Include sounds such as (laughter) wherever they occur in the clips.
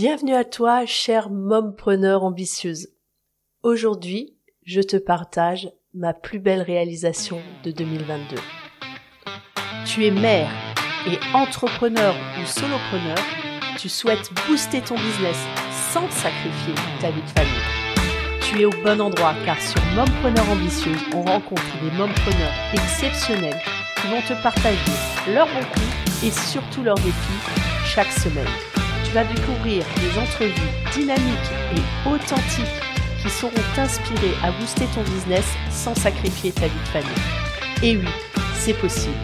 Bienvenue à toi, chère mompreneur ambitieuse. Aujourd'hui, je te partage ma plus belle réalisation de 2022. Tu es mère et entrepreneur ou solopreneur, tu souhaites booster ton business sans sacrifier ta vie de famille. Tu es au bon endroit car sur Mompreneur ambitieuse, on rencontre des mompreneurs exceptionnels qui vont te partager leurs bons coups et surtout leurs défis chaque semaine découvrir des entrevues dynamiques et authentiques qui sauront t'inspirer à booster ton business sans sacrifier ta vie de famille. Et oui, c'est possible.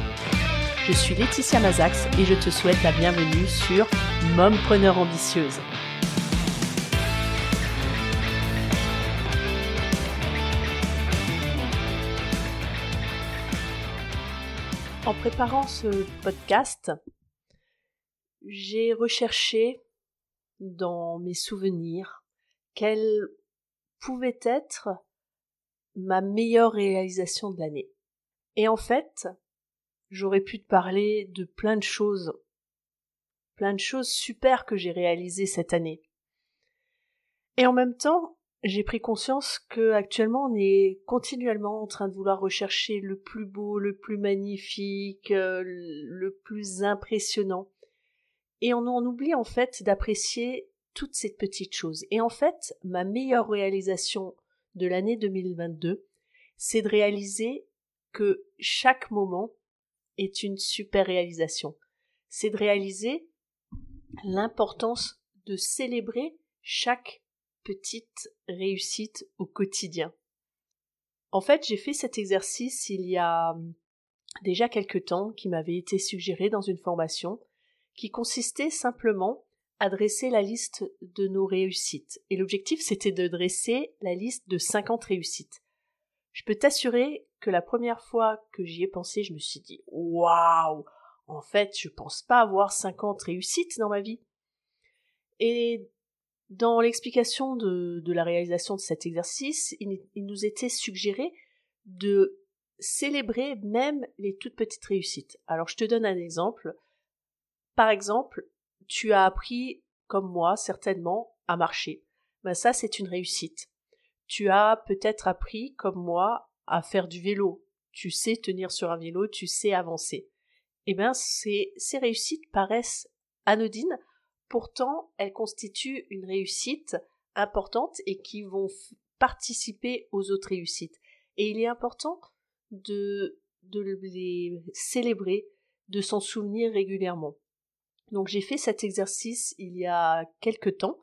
Je suis Laetitia Mazax et je te souhaite la bienvenue sur Mompreneur ambitieuse. En préparant ce podcast, j'ai recherché dans mes souvenirs quelle pouvait être ma meilleure réalisation de l'année. Et en fait, j'aurais pu te parler de plein de choses, plein de choses super que j'ai réalisées cette année. Et en même temps, j'ai pris conscience que actuellement on est continuellement en train de vouloir rechercher le plus beau, le plus magnifique, euh, le plus impressionnant et on en oublie en fait d'apprécier toutes ces petites choses. Et en fait, ma meilleure réalisation de l'année 2022, c'est de réaliser que chaque moment est une super réalisation. C'est de réaliser l'importance de célébrer chaque petite réussite au quotidien. En fait, j'ai fait cet exercice il y a déjà quelque temps qui m'avait été suggéré dans une formation qui consistait simplement à dresser la liste de nos réussites. Et l'objectif, c'était de dresser la liste de 50 réussites. Je peux t'assurer que la première fois que j'y ai pensé, je me suis dit waouh, en fait, je pense pas avoir 50 réussites dans ma vie. Et dans l'explication de, la réalisation de cet exercice, il nous était suggéré de célébrer même les toutes petites réussites. Alors je te donne un exemple. Par exemple, tu as appris, comme moi certainement, à marcher. Ben ça, c'est une réussite. Tu as peut-être appris, comme moi, à faire du vélo. Tu sais tenir sur un vélo, tu sais avancer. Eh bien, ces, réussites paraissent anodines, pourtant elles constituent une réussite importante et qui vont participer aux autres réussites. Et il est important de les célébrer, de s'en souvenir régulièrement. Donc j'ai fait cet exercice il y a quelque temps.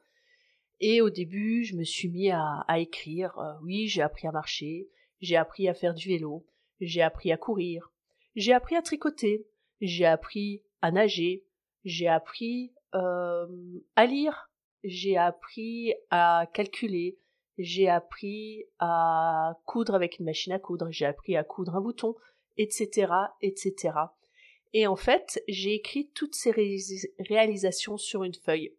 Et au début, je me suis mis à, écrire. Euh, oui, j'ai appris à marcher, j'ai appris à faire du vélo, j'ai appris à courir, j'ai appris à tricoter, j'ai appris à nager, j'ai appris euh, à lire, j'ai appris à calculer, j'ai appris à coudre avec une machine à coudre, j'ai appris à coudre un bouton, etc., etc. Et en fait, j'ai écrit toutes ces réalisations sur une feuille.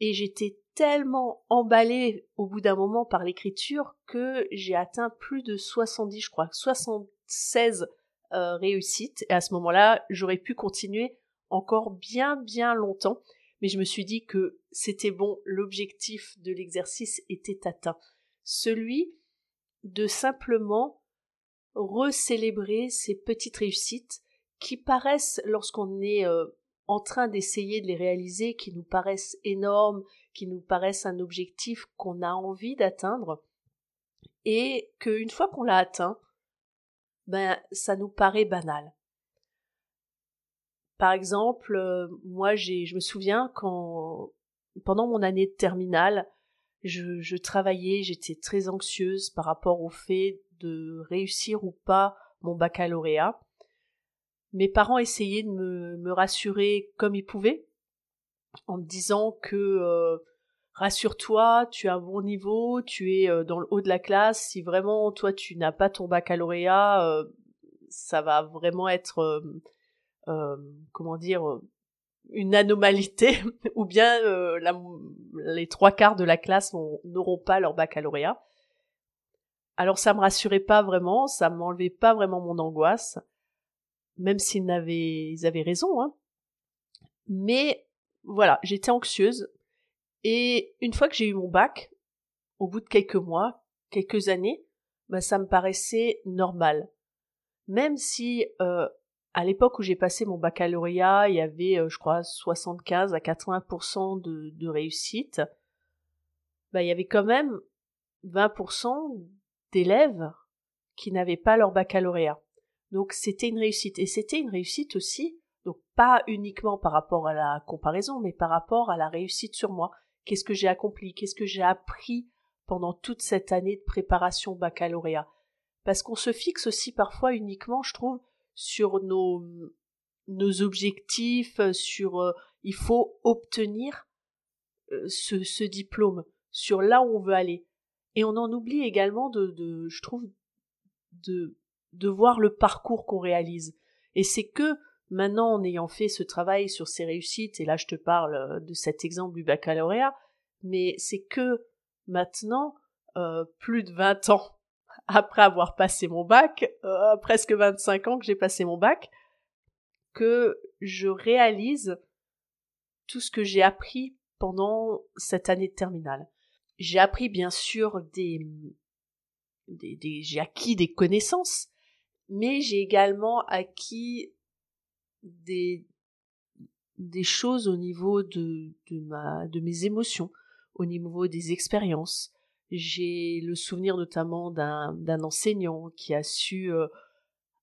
Et j'étais tellement emballée au bout d'un moment par l'écriture que j'ai atteint plus de 70, je crois, 76 euh, réussites. Et à ce moment-là, j'aurais pu continuer encore bien bien longtemps. Mais je me suis dit que c'était bon, l'objectif de l'exercice était atteint. Celui de simplement recélébrer ces petites réussites qui paraissent, lorsqu'on est euh, en train d'essayer de les réaliser, qui nous paraissent énormes, qui nous paraissent un objectif qu'on a envie d'atteindre, et qu'une fois qu'on l'a atteint, ben ça nous paraît banal. Par exemple, euh, moi j'ai, je me souviens quand pendant mon année de terminale, je, je travaillais, j'étais très anxieuse par rapport au fait de réussir ou pas mon baccalauréat. Mes parents essayaient de me, rassurer comme ils pouvaient, en me disant que euh, rassure-toi, tu as un bon niveau, tu es euh, dans le haut de la classe, si vraiment toi tu n'as pas ton baccalauréat, euh, ça va vraiment être, comment dire, une anomalité, (laughs) ou bien les trois quarts de la classe n'auront pas leur baccalauréat. Alors ça me rassurait pas vraiment, ça m'enlevait pas vraiment mon angoisse même s'ils avaient, ils avaient raison. Hein. Mais voilà, j'étais anxieuse Et une fois que j'ai eu mon bac, au bout de quelques mois, quelques années, bah, ça me paraissait normal. Même si euh, à l'époque où j'ai passé mon baccalauréat, il y avait, euh, je crois, 75 à 80% de, de réussite, bah, il y avait quand même 20% d'élèves qui n'avaient pas leur baccalauréat. Donc c'était une réussite. Et c'était une réussite aussi, donc pas uniquement par rapport à la comparaison, mais par rapport à la réussite sur moi. Qu'est-ce que j'ai accompli? Qu'est-ce que j'ai appris pendant toute cette année de préparation baccalauréat? Parce qu'on se fixe aussi parfois uniquement, je trouve, sur nos, nos objectifs, sur euh, il faut obtenir euh, ce, ce diplôme, sur là où on veut aller. Et on en oublie également de, de je trouve, de, de voir le parcours qu'on réalise. Et c'est que maintenant, en ayant fait ce travail sur ces réussites, et là je te parle euh, de cet exemple du baccalauréat, mais c'est que maintenant, euh, plus de 20 ans (laughs) après avoir passé mon bac, euh, presque 25 ans que j'ai passé mon bac, que je réalise tout ce que j'ai appris pendant cette année de terminale. J'ai appris bien sûr des, des, j'ai acquis des connaissances, mais j'ai également acquis des, des choses au niveau de, de, ma, de mes émotions, au niveau des expériences. J'ai le souvenir notamment d'un enseignant qui a su euh,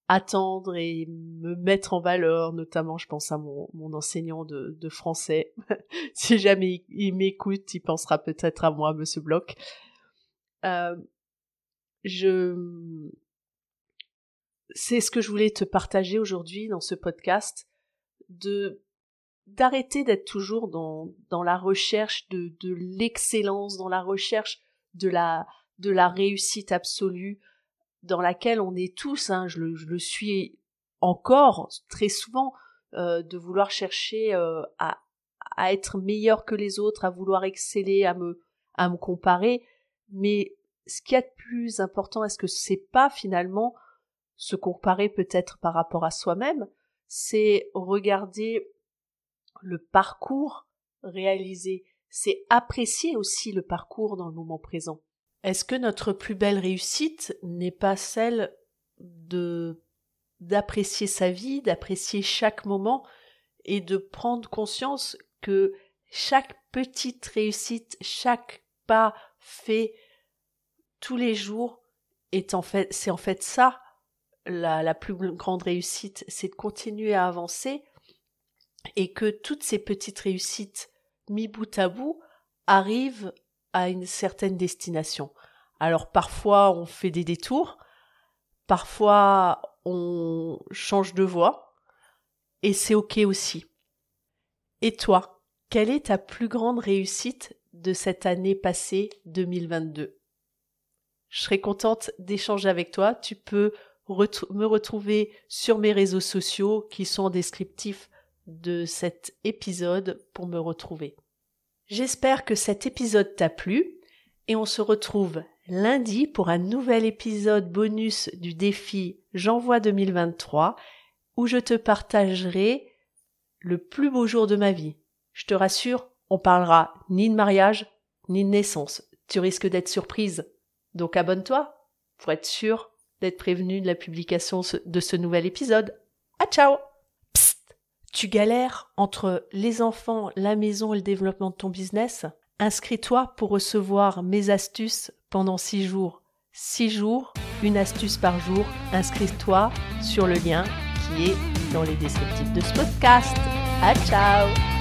attendre et me mettre en valeur, notamment je pense à mon, mon enseignant de, de français. (laughs) si jamais il, m'écoute, il pensera peut-être à moi, Monsieur Bloch. Euh, je c'est ce que je voulais te partager aujourd'hui dans ce podcast de d'arrêter d'être toujours dans dans la recherche de de l'excellence dans la recherche de la de la réussite absolue dans laquelle on est tous hein, je, le, suis encore très souvent euh, de vouloir chercher euh, à à être meilleur que les autres à vouloir exceller à me à me comparer. Mais ce qui est de plus important, est-ce que c'est pas finalement se comparer peut-être par rapport à soi-même, c'est regarder le parcours réalisé, c'est apprécier aussi le parcours dans le moment présent. Est-ce que notre plus belle réussite n'est pas celle de d'apprécier sa vie, d'apprécier chaque moment et de prendre conscience que chaque petite réussite, chaque pas fait tous les jours est en fait, c'est en fait ça la, plus grande réussite, c'est de continuer à avancer et que toutes ces petites réussites mis bout à bout arrivent à une certaine destination. Alors parfois on fait des détours, parfois on change de voie, et c'est ok aussi. Et toi, quelle est ta plus grande réussite de cette année passée 2022 je serais contente d'échanger avec toi. Tu peux me retrouver sur mes réseaux sociaux qui sont descriptifs de cet épisode pour me retrouver. J'espère que cet épisode t'a plu et on se retrouve lundi pour un nouvel épisode bonus du défi J'envoie 2023 où je te partagerai le plus beau jour de ma vie. Je te rassure, on parlera ni de mariage, ni de naissance. Tu risques d'être surprise. Donc abonne-toi pour être sûr d'être prévenu de la publication de ce nouvel épisode. À ciao Psst Tu galères entre les enfants, la maison et le développement de ton business Inscris-toi pour recevoir mes astuces pendant six jours. Six jours, une astuce par jour. Inscris-toi sur le lien qui est dans les descriptifs de ce podcast. À ciao